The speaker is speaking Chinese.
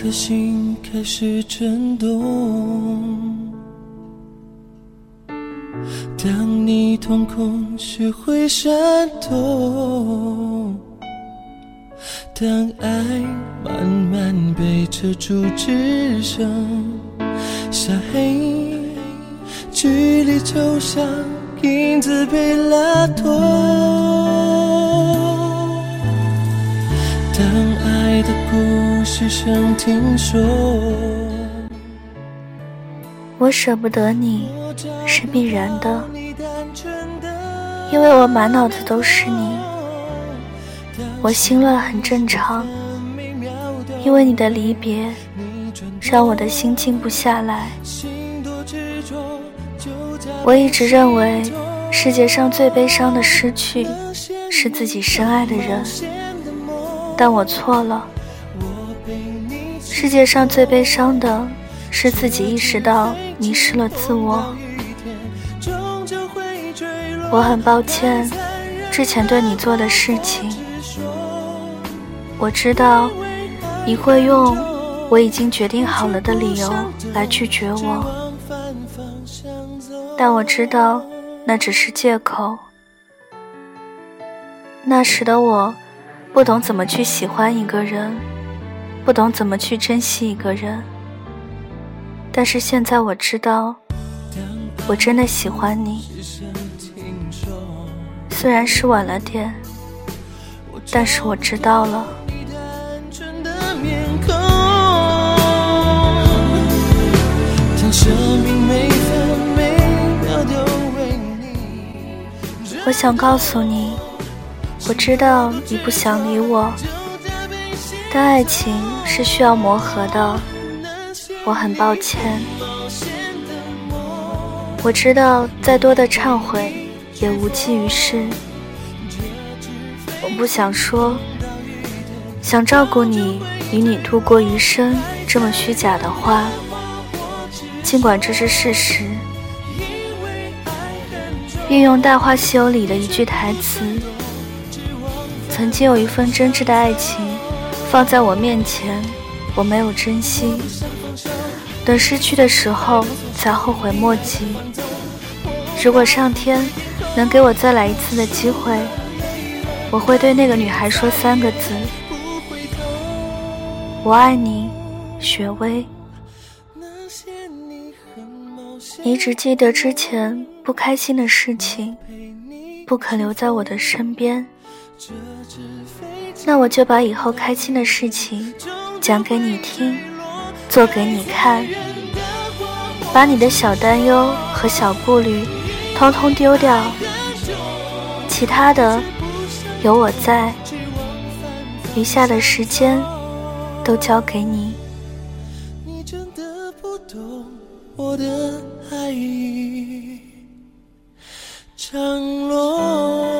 颗心开始震动。当你瞳孔学会闪动，当爱慢慢被遮住，只剩下黑，距离就像影子被拉脱。爱的故事想听说，我舍不得你是必然的，因为我满脑子都是你。我心乱很正常，因为你的离别让我的心静不下来。我一直认为世界上最悲伤的失去是自己深爱的人，但我错了。世界上最悲伤的是自己意识到迷失了自我。我很抱歉之前对你做的事情。我知道你会用我已经决定好了的理由来拒绝我，但我知道那只是借口。那时的我不懂怎么去喜欢一个人，不懂怎么去珍惜一个人，但是现在我知道，我真的喜欢你。虽然是晚了点，但是我知道了。我想告诉你，我知道你不想理我，但爱情是需要磨合的。我很抱歉，我知道再多的忏悔也无济于事。我不想说，想照顾你，与你度过余生这么虚假的话，尽管这是事实。运用《大话西游》里的一句台词：“曾经有一份真挚的爱情放在我面前，我没有珍惜，等失去的时候才后悔莫及。如果上天能给我再来一次的机会，我会对那个女孩说三个字：我爱你，雪薇。你只记得之前。”不开心的事情不肯留在我的身边，那我就把以后开心的事情讲给你听，做给你看，把你的小担忧和小顾虑通通丢掉，其他的有我在，余下的时间都交给你。你真的不懂我的爱意。降落。